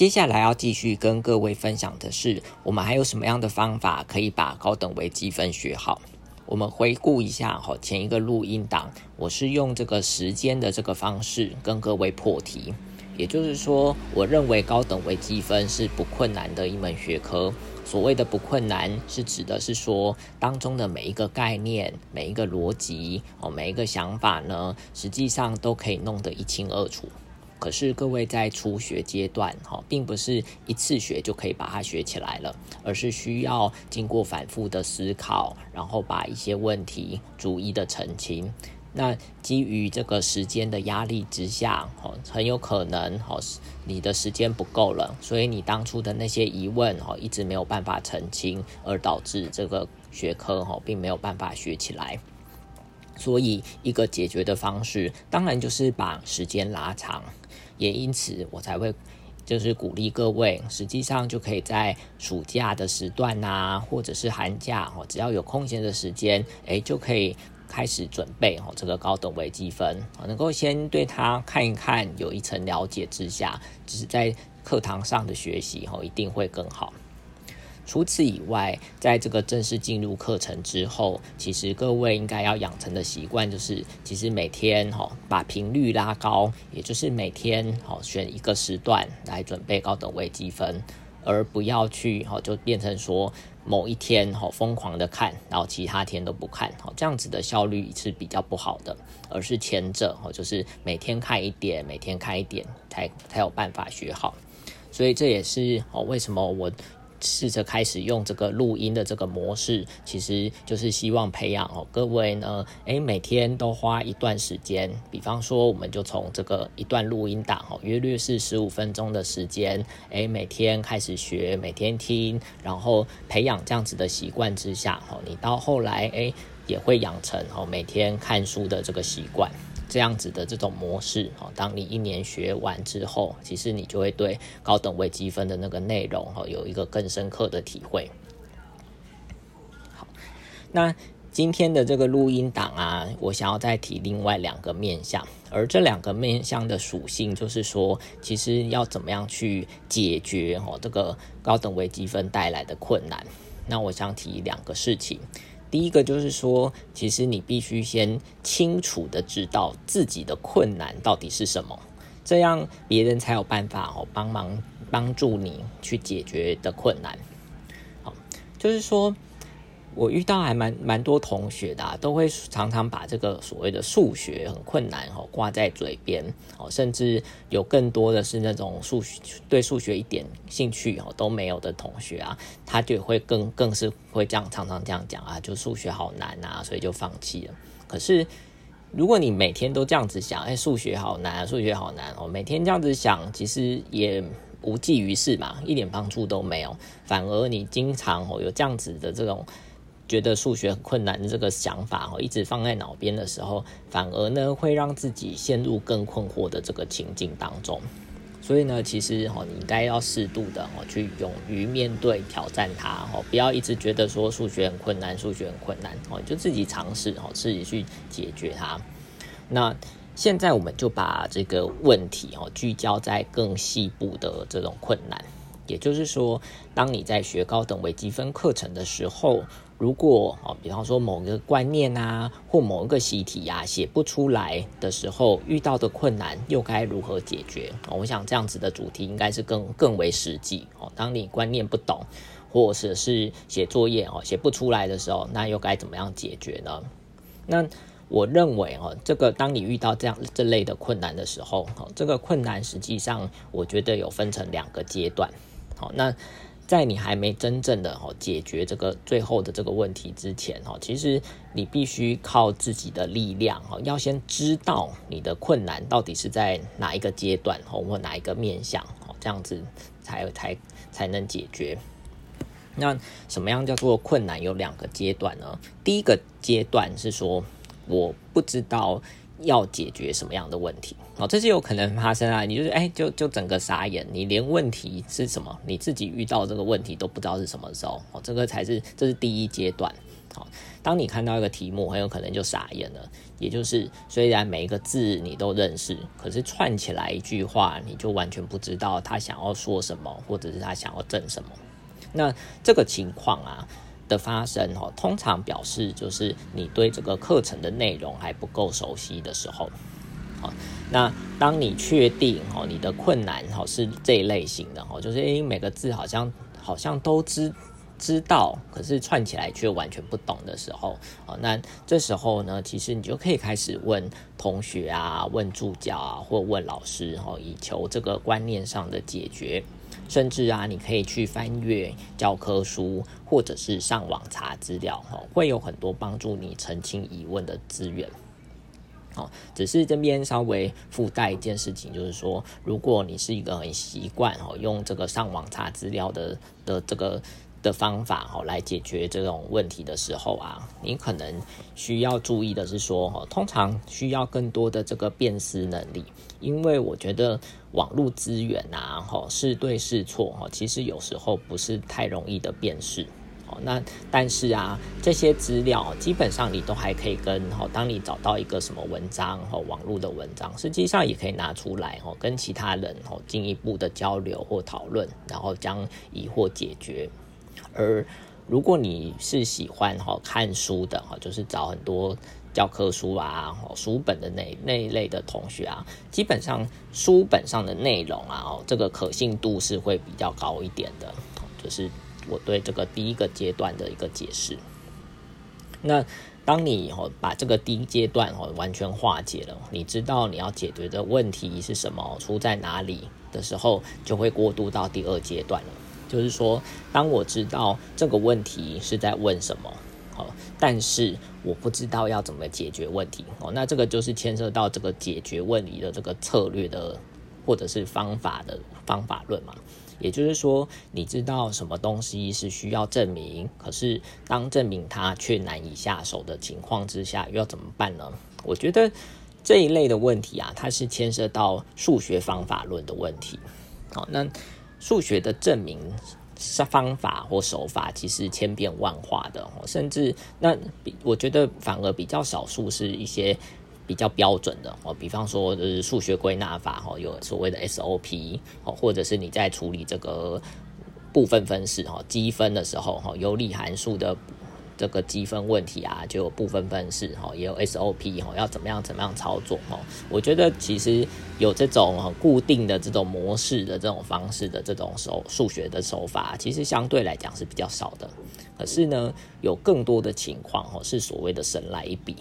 接下来要继续跟各位分享的是，我们还有什么样的方法可以把高等微积分学好？我们回顾一下哈，前一个录音档，我是用这个时间的这个方式跟各位破题。也就是说，我认为高等微积分是不困难的一门学科。所谓的不困难，是指的是说当中的每一个概念、每一个逻辑哦、每一个想法呢，实际上都可以弄得一清二楚。可是各位在初学阶段哈，并不是一次学就可以把它学起来了，而是需要经过反复的思考，然后把一些问题逐一的澄清。那基于这个时间的压力之下，哦，很有可能哦，你的时间不够了，所以你当初的那些疑问哦，一直没有办法澄清，而导致这个学科哦，并没有办法学起来。所以，一个解决的方式，当然就是把时间拉长。也因此，我才会就是鼓励各位，实际上就可以在暑假的时段呐，或者是寒假哦，只要有空闲的时间，诶，就可以开始准备哦，这个高等微积分，能够先对它看一看，有一层了解之下，只是在课堂上的学习哦，一定会更好。除此以外，在这个正式进入课程之后，其实各位应该要养成的习惯就是，其实每天哈把频率拉高，也就是每天哈选一个时段来准备高等微积分，而不要去哈就变成说某一天哈疯狂的看，然后其他天都不看，哈这样子的效率是比较不好的，而是前者哈就是每天看一点，每天看一点，才才有办法学好。所以这也是哦为什么我。试着开始用这个录音的这个模式，其实就是希望培养哦各位呢，诶，每天都花一段时间，比方说我们就从这个一段录音档哦，约略是十五分钟的时间，诶，每天开始学，每天听，然后培养这样子的习惯之下，哦，你到后来诶也会养成哦每天看书的这个习惯。这样子的这种模式，哦，当你一年学完之后，其实你就会对高等微积分的那个内容，哈，有一个更深刻的体会。好，那今天的这个录音档啊，我想要再提另外两个面向，而这两个面向的属性，就是说，其实要怎么样去解决哦这个高等微积分带来的困难。那我想提两个事情。第一个就是说，其实你必须先清楚的知道自己的困难到底是什么，这样别人才有办法哦帮忙帮助你去解决的困难。好，就是说。我遇到还蛮蛮多同学的，都会常常把这个所谓的数学很困难哦挂在嘴边哦，甚至有更多的是那种数学对数学一点兴趣哦都没有的同学啊，他就会更更是会这样常常这样讲啊，就数学好难啊，所以就放弃了。可是如果你每天都这样子想，哎，数学好难，数学好难哦，每天这样子想，其实也无济于事嘛，一点帮助都没有，反而你经常哦有这样子的这种。觉得数学很困难这个想法哦，一直放在脑边的时候，反而呢会让自己陷入更困惑的这个情境当中。所以呢，其实哦，你应该要适度的哦，去勇于面对挑战它哦，不要一直觉得说数学很困难，数学很困难哦，就自己尝试哦，自己去解决它。那现在我们就把这个问题哦，聚焦在更细部的这种困难。也就是说，当你在学高等微积分课程的时候，如果哦，比方说某个观念啊，或某一个习题呀写不出来的时候，遇到的困难又该如何解决？我想这样子的主题应该是更更为实际哦。当你观念不懂，或者是写作业哦写不出来的时候，那又该怎么样解决呢？那我认为哦，这个当你遇到这样这类的困难的时候，哦，这个困难实际上我觉得有分成两个阶段。好，那在你还没真正的哦解决这个最后的这个问题之前哦，其实你必须靠自己的力量哦，要先知道你的困难到底是在哪一个阶段哦，或哪一个面向哦，这样子才才才能解决。那什么样叫做困难？有两个阶段呢？第一个阶段是说我不知道。要解决什么样的问题？哦，这是有可能发生啊！你就是哎，就就整个傻眼，你连问题是什么，你自己遇到这个问题都不知道是什么时候哦，这个才是这是第一阶段。好，当你看到一个题目，很有可能就傻眼了。也就是虽然每一个字你都认识，可是串起来一句话，你就完全不知道他想要说什么，或者是他想要证什么。那这个情况啊的发生哦，通常表示就是你对这个课程的内容还不够熟悉的时候。好，那当你确定哦你的困难哦是这一类型的哦，就是诶每个字好像好像都知。知道，可是串起来却完全不懂的时候，哦，那这时候呢，其实你就可以开始问同学啊，问助教啊，或问老师，哦，以求这个观念上的解决。甚至啊，你可以去翻阅教科书，或者是上网查资料，哦，会有很多帮助你澄清疑问的资源。哦，只是这边稍微附带一件事情，就是说，如果你是一个很习惯哦用这个上网查资料的的这个。的方法哈来解决这种问题的时候啊，你可能需要注意的是说哈，通常需要更多的这个辨识能力，因为我觉得网络资源啊哈是对是错哈，其实有时候不是太容易的辨识。那但是啊，这些资料基本上你都还可以跟哈，当你找到一个什么文章哈，网络的文章，实际上也可以拿出来哈，跟其他人哈进一步的交流或讨论，然后将疑惑解决。而如果你是喜欢哈看书的哈，就是找很多教科书啊、书本的那那一类的同学啊，基本上书本上的内容啊，哦，这个可信度是会比较高一点的。就是我对这个第一个阶段的一个解释。那当你哦把这个第一阶段哦完全化解了，你知道你要解决的问题是什么，出在哪里的时候，就会过渡到第二阶段了。就是说，当我知道这个问题是在问什么，好，但是我不知道要怎么解决问题，哦，那这个就是牵涉到这个解决问题的这个策略的，或者是方法的方法论嘛。也就是说，你知道什么东西是需要证明，可是当证明它却难以下手的情况之下，又要怎么办呢？我觉得这一类的问题啊，它是牵涉到数学方法论的问题，好，那。数学的证明是方法或手法，其实千变万化的哦，甚至那我觉得反而比较少数是一些比较标准的哦，比方说就是数学归纳法哦，有所谓的 SOP 哦，或者是你在处理这个部分分式哈积分的时候哈，有理函数的。这个积分问题啊，就有部分分式哈，也有 SOP 哈，要怎么样怎么样操作哈？我觉得其实有这种很固定的这种模式的这种方式的这种手数学的手法，其实相对来讲是比较少的。可是呢，有更多的情况哈，是所谓的神来一笔。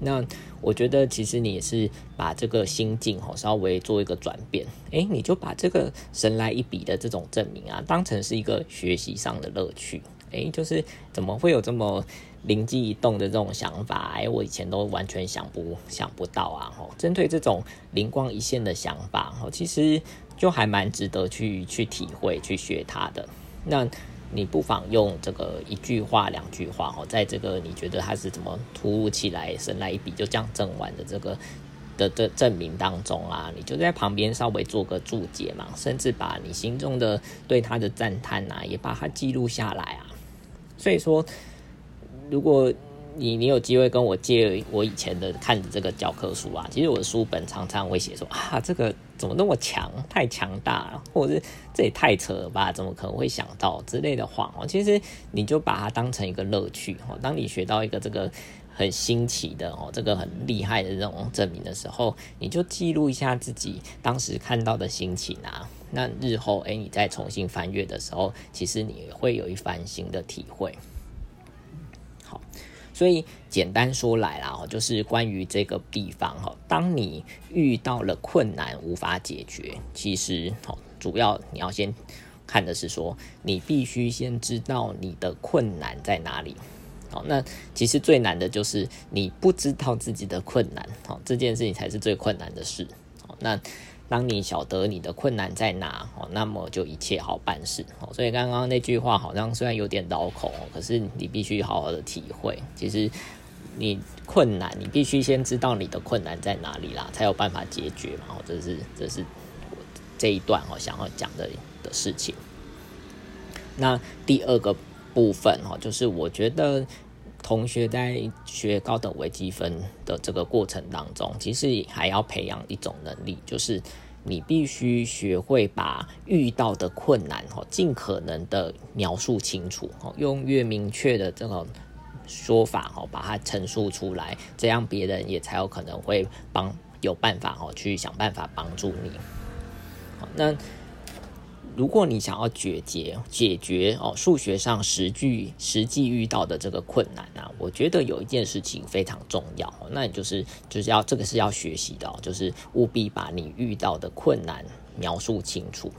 那我觉得其实你是把这个心境哈稍微做一个转变，诶，你就把这个神来一笔的这种证明啊，当成是一个学习上的乐趣。哎，就是怎么会有这么灵机一动的这种想法？哎，我以前都完全想不想不到啊！吼，针对这种灵光一现的想法，哦，其实就还蛮值得去去体会、去学它的。那你不妨用这个一句话、两句话，哦，在这个你觉得它是怎么突如其来、神来一笔就这样证完的这个的的证明当中啊，你就在旁边稍微做个注解嘛，甚至把你心中的对他的赞叹啊，也把它记录下来啊。所以说，如果你你有机会跟我借我以前的看的这个教科书啊，其实我的书本常常会写说啊，这个怎么那么强，太强大了，或者是这也太扯了吧，怎么可能会想到之类的话哦。其实你就把它当成一个乐趣哦。当你学到一个这个很新奇的哦，这个很厉害的这种证明的时候，你就记录一下自己当时看到的心情啊。那日后，哎，你再重新翻阅的时候，其实你会有一番新的体会。好，所以简单说来啦，哦，就是关于这个地方哈，当你遇到了困难无法解决，其实好，主要你要先看的是说，你必须先知道你的困难在哪里。好，那其实最难的就是你不知道自己的困难，好，这件事情才是最困难的事。好，那。当你晓得你的困难在哪哦，那么就一切好办事哦。所以刚刚那句话好像虽然有点绕口，可是你必须好好的体会。其实你困难，你必须先知道你的困难在哪里啦，才有办法解决嘛。这是这是这一段哦想要讲的的事情。那第二个部分哈，就是我觉得。同学在学高等微积分的这个过程当中，其实还要培养一种能力，就是你必须学会把遇到的困难哦，尽可能的描述清楚，用越明确的这种说法哦，把它陈述出来，这样别人也才有可能会帮有办法哦，去想办法帮助你。那。如果你想要解决解决哦数学上实际实际遇到的这个困难啊，我觉得有一件事情非常重要，那你就是就是要这个是要学习的，就是务必把你遇到的困难描述清楚。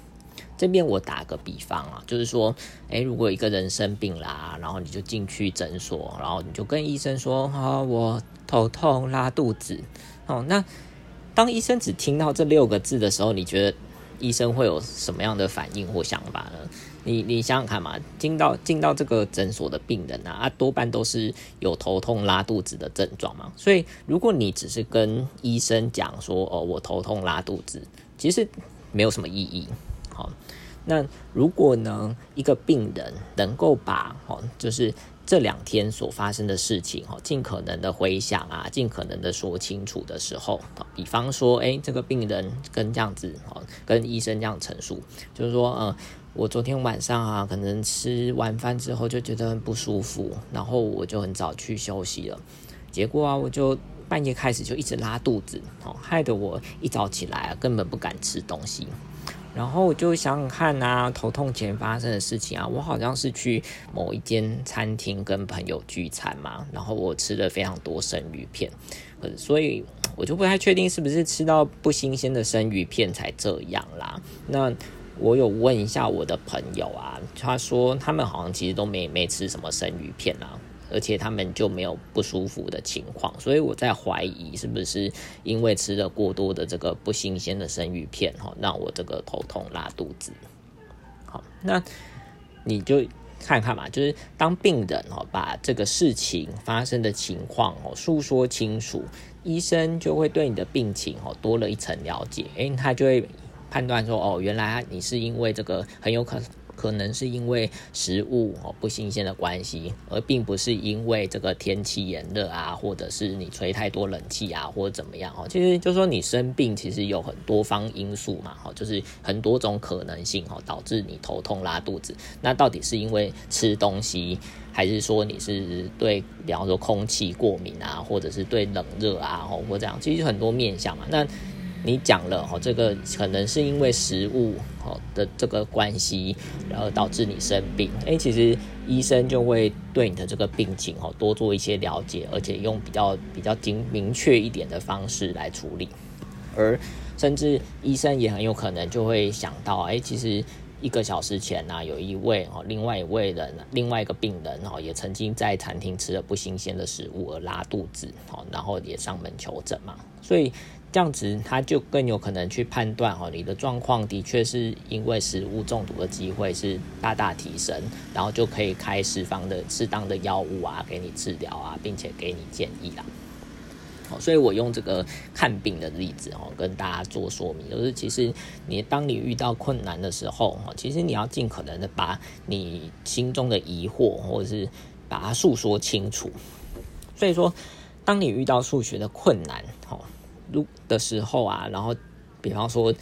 这边我打个比方啊，就是说，诶，如果一个人生病啦，然后你就进去诊所，然后你就跟医生说啊，我头痛拉肚子，哦，那当医生只听到这六个字的时候，你觉得？医生会有什么样的反应或想法呢？你你想想看嘛，进到进到这个诊所的病人啊，啊多半都是有头痛、拉肚子的症状嘛。所以如果你只是跟医生讲说哦，我头痛、拉肚子，其实没有什么意义。好，那如果呢，一个病人能够把哦，就是。这两天所发生的事情，哈，尽可能的回想啊，尽可能的说清楚的时候，比方说，哎，这个病人跟这样子，哦，跟医生这样陈述，就是说，呃，我昨天晚上啊，可能吃完饭之后就觉得很不舒服，然后我就很早去休息了，结果啊，我就半夜开始就一直拉肚子，哦，害得我一早起来啊，根本不敢吃东西。然后我就想想看啊，头痛前发生的事情啊，我好像是去某一间餐厅跟朋友聚餐嘛，然后我吃了非常多生鱼片，所以我就不太确定是不是吃到不新鲜的生鱼片才这样啦。那我有问一下我的朋友啊，他说他们好像其实都没没吃什么生鱼片啊。而且他们就没有不舒服的情况，所以我在怀疑是不是因为吃了过多的这个不新鲜的生鱼片哈，让我这个头痛拉肚子。好，那你就看看嘛，就是当病人哦把这个事情发生的情况哦诉说清楚，医生就会对你的病情哦多了一层了解，诶，他就会判断说哦，原来你是因为这个很有可能。可能是因为食物哦不新鲜的关系，而并不是因为这个天气炎热啊，或者是你吹太多冷气啊，或者怎么样哦。其实就说你生病，其实有很多方因素嘛，哈，就是很多种可能性哈，导致你头痛拉肚子。那到底是因为吃东西，还是说你是对，比方说空气过敏啊，或者是对冷热啊，或这样，其实很多面相嘛。那你讲了哦，这个可能是因为食物哦的这个关系，然后导致你生病。诶，其实医生就会对你的这个病情哦多做一些了解，而且用比较比较精明确一点的方式来处理。而甚至医生也很有可能就会想到，诶，其实一个小时前呢，有一位哦，另外一位人，另外一个病人哦，也曾经在餐厅吃了不新鲜的食物而拉肚子哦，然后也上门求诊嘛，所以。这样子，他就更有可能去判断哦，你的状况的确是因为食物中毒的机会是大大提升，然后就可以开释放的适当的药物啊，给你治疗啊，并且给你建议啦。好，所以我用这个看病的例子哦，跟大家做说明，就是其实你当你遇到困难的时候哦，其实你要尽可能的把你心中的疑惑或者是把它诉说清楚。所以说，当你遇到数学的困难，哦。入的时候啊，然后比方说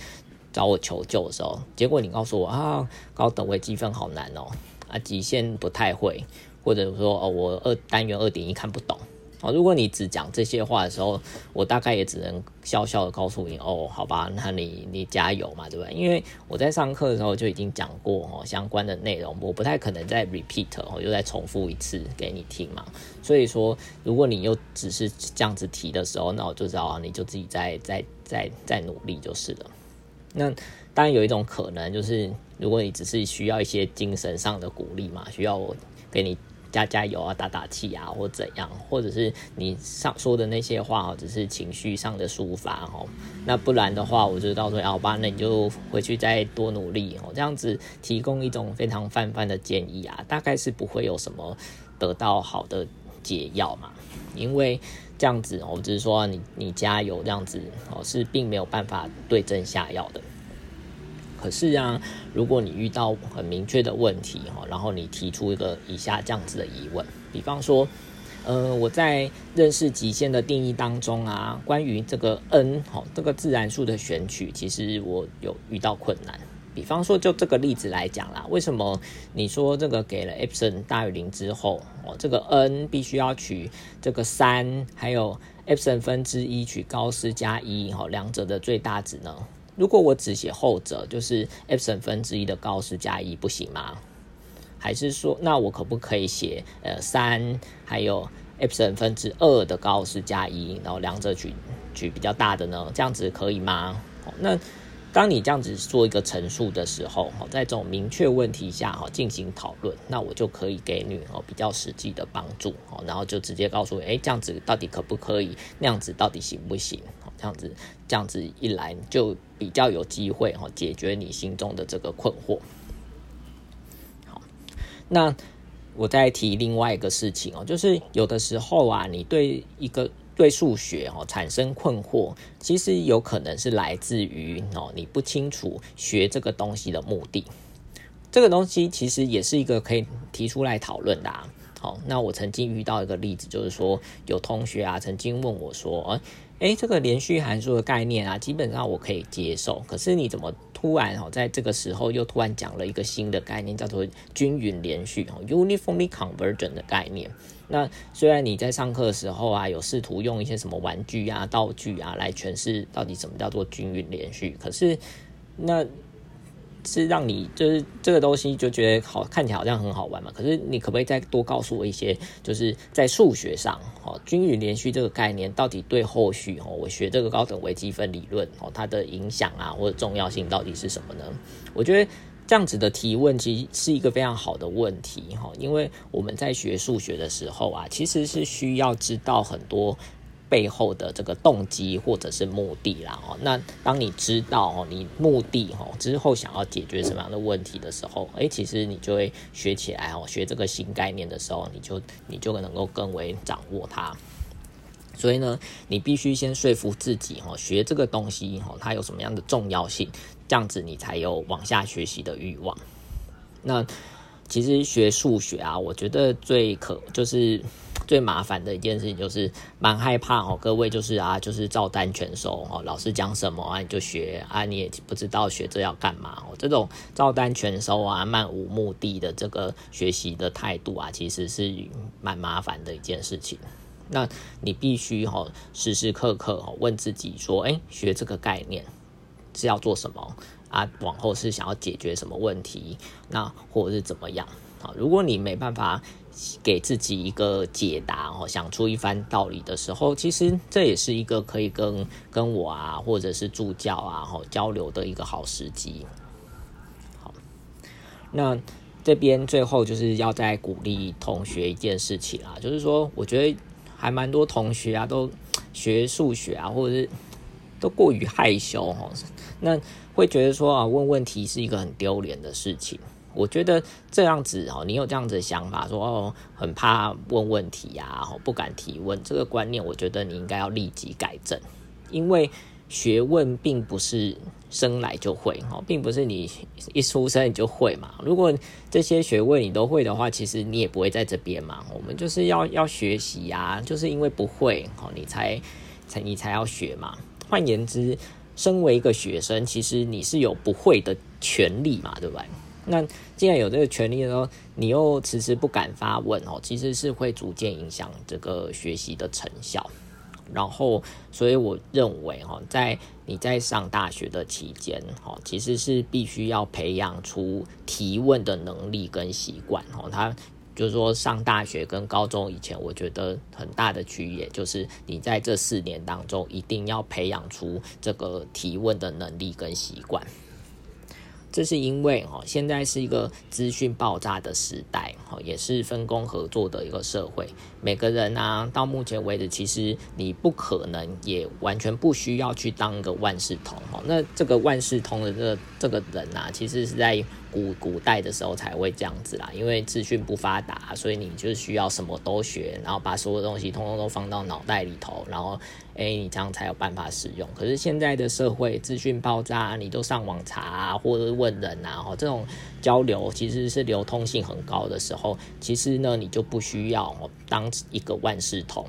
找我求救的时候，结果你告诉我啊，高等位积分好难哦，啊，极限不太会，或者说哦，我二单元二点一看不懂。哦，如果你只讲这些话的时候，我大概也只能笑笑的告诉你，哦，好吧，那你你加油嘛，对不对？因为我在上课的时候就已经讲过哦相关的内容，我不太可能再 repeat 哦，又再重复一次给你听嘛。所以说，如果你又只是这样子提的时候，那我就知道啊，你就自己再再再再努力就是了。那当然有一种可能，就是如果你只是需要一些精神上的鼓励嘛，需要我给你。加加油啊，打打气啊，或怎样，或者是你上说的那些话哦，只是情绪上的抒发哦。那不然的话，我就告诉你，好吧，那你就回去再多努力哦。这样子提供一种非常泛泛的建议啊，大概是不会有什么得到好的解药嘛。因为这样子，我只是说你你加油这样子哦，是并没有办法对症下药的。可是啊，如果你遇到很明确的问题哈，然后你提出一个以下这样子的疑问，比方说，呃，我在认识极限的定义当中啊，关于这个 n 哦，这个自然数的选取，其实我有遇到困难。比方说，就这个例子来讲啦，为什么你说这个给了 epsilon 大于零之后，哦，这个 n 必须要取这个三，还有 epsilon 分之一取高斯加一，哈，两者的最大值呢？如果我只写后者，就是 epsilon 分之一的高斯加一，不行吗？还是说，那我可不可以写呃三，还有 epsilon 分之二的高斯加一，然后两者取取比较大的呢？这样子可以吗？那当你这样子做一个陈述的时候，哈，在这种明确问题下，哈，进行讨论，那我就可以给你哦比较实际的帮助，哦，然后就直接告诉，哎，这样子到底可不可以？那样子到底行不行？这样子，这样子一来，就比较有机会，哈，解决你心中的这个困惑。好，那我再提另外一个事情哦，就是有的时候啊，你对一个。对数学哦产生困惑，其实有可能是来自于哦你不清楚学这个东西的目的。这个东西其实也是一个可以提出来讨论的。啊好，那我曾经遇到一个例子，就是说有同学啊曾经问我说：“哎，这个连续函数的概念啊，基本上我可以接受，可是你怎么突然哦在这个时候又突然讲了一个新的概念，叫做均匀连续哦 （uniformly convergent） 的概念？”那虽然你在上课的时候啊，有试图用一些什么玩具啊、道具啊来诠释到底什么叫做均匀连续，可是那是让你就是这个东西就觉得好看起来好像很好玩嘛。可是你可不可以再多告诉我一些，就是在数学上哦，均匀连续这个概念到底对后续哦，我学这个高等微积分理论哦，它的影响啊或者重要性到底是什么呢？我觉得。这样子的提问其实是一个非常好的问题哈，因为我们在学数学的时候啊，其实是需要知道很多背后的这个动机或者是目的啦哦。那当你知道哦，你目的哈之后想要解决什么样的问题的时候，诶，其实你就会学起来哦。学这个新概念的时候，你就你就能够更为掌握它。所以呢，你必须先说服自己哦，学这个东西哦，它有什么样的重要性，这样子你才有往下学习的欲望。那其实学数学啊，我觉得最可就是最麻烦的一件事情，就是蛮害怕哦。各位就是啊，就是照单全收哦，老师讲什么啊你就学啊，你也不知道学这要干嘛哦。这种照单全收啊、漫无目的的这个学习的态度啊，其实是蛮麻烦的一件事情。那你必须哈时时刻刻哈问自己说，哎，学这个概念是要做什么啊？往后是想要解决什么问题？那或者是怎么样？啊，如果你没办法给自己一个解答哦，想出一番道理的时候，其实这也是一个可以跟跟我啊，或者是助教啊，哈交流的一个好时机。好，那这边最后就是要再鼓励同学一件事情啦，就是说，我觉得。还蛮多同学啊，都学数学啊，或者是都过于害羞哈，那会觉得说啊，问问题是一个很丢脸的事情。我觉得这样子哦，你有这样子的想法，说哦，很怕问问题呀，不敢提问，这个观念，我觉得你应该要立即改正，因为。学问并不是生来就会哦，并不是你一出生你就会嘛。如果这些学问你都会的话，其实你也不会在这边嘛。我们就是要要学习呀，就是因为不会哦，你才才你才要学嘛。换言之，身为一个学生，其实你是有不会的权利嘛，对不对？那既然有这个权利的时候，你又迟迟不敢发问哦，其实是会逐渐影响这个学习的成效。然后，所以我认为哈，在你在上大学的期间哈，其实是必须要培养出提问的能力跟习惯哈。他就是说，上大学跟高中以前，我觉得很大的区别就是你在这四年当中一定要培养出这个提问的能力跟习惯。这是因为哦，现在是一个资讯爆炸的时代，哦，也是分工合作的一个社会。每个人啊，到目前为止，其实你不可能也完全不需要去当个万事通哦。那这个万事通的这个这个人啊，其实是在。古古代的时候才会这样子啦，因为资讯不发达，所以你就需要什么都学，然后把所有东西通通都放到脑袋里头，然后诶，你这样才有办法使用。可是现在的社会资讯爆炸，你都上网查或者问人啊，这种交流其实是流通性很高的时候，其实呢，你就不需要当一个万事通，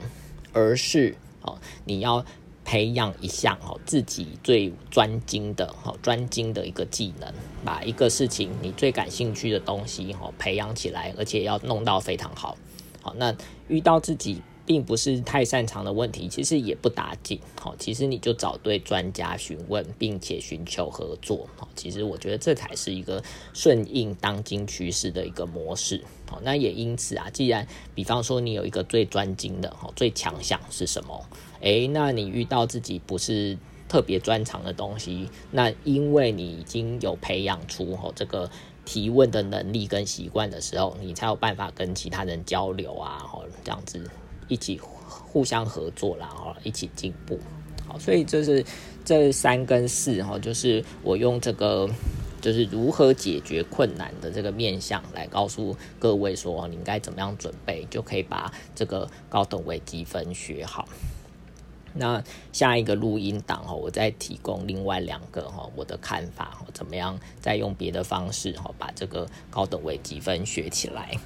而是哦，你要。培养一项哦自己最专精的哦专精的一个技能，把一个事情你最感兴趣的东西哦培养起来，而且要弄到非常好。好，那遇到自己并不是太擅长的问题，其实也不打紧。好，其实你就找对专家询问，并且寻求合作。好，其实我觉得这才是一个顺应当今趋势的一个模式。好，那也因此啊，既然比方说你有一个最专精的哦最强项是什么？诶，那你遇到自己不是特别专长的东西，那因为你已经有培养出吼这个提问的能力跟习惯的时候，你才有办法跟其他人交流啊，吼这样子一起互相合作啦，吼一起进步。好，所以这是这三跟四哈，就是我用这个就是如何解决困难的这个面向来告诉各位说，你应该怎么样准备，就可以把这个高等微积分学好。那下一个录音档哈，我再提供另外两个哈我的看法，怎么样再用别的方式哈把这个高等微积分学起来。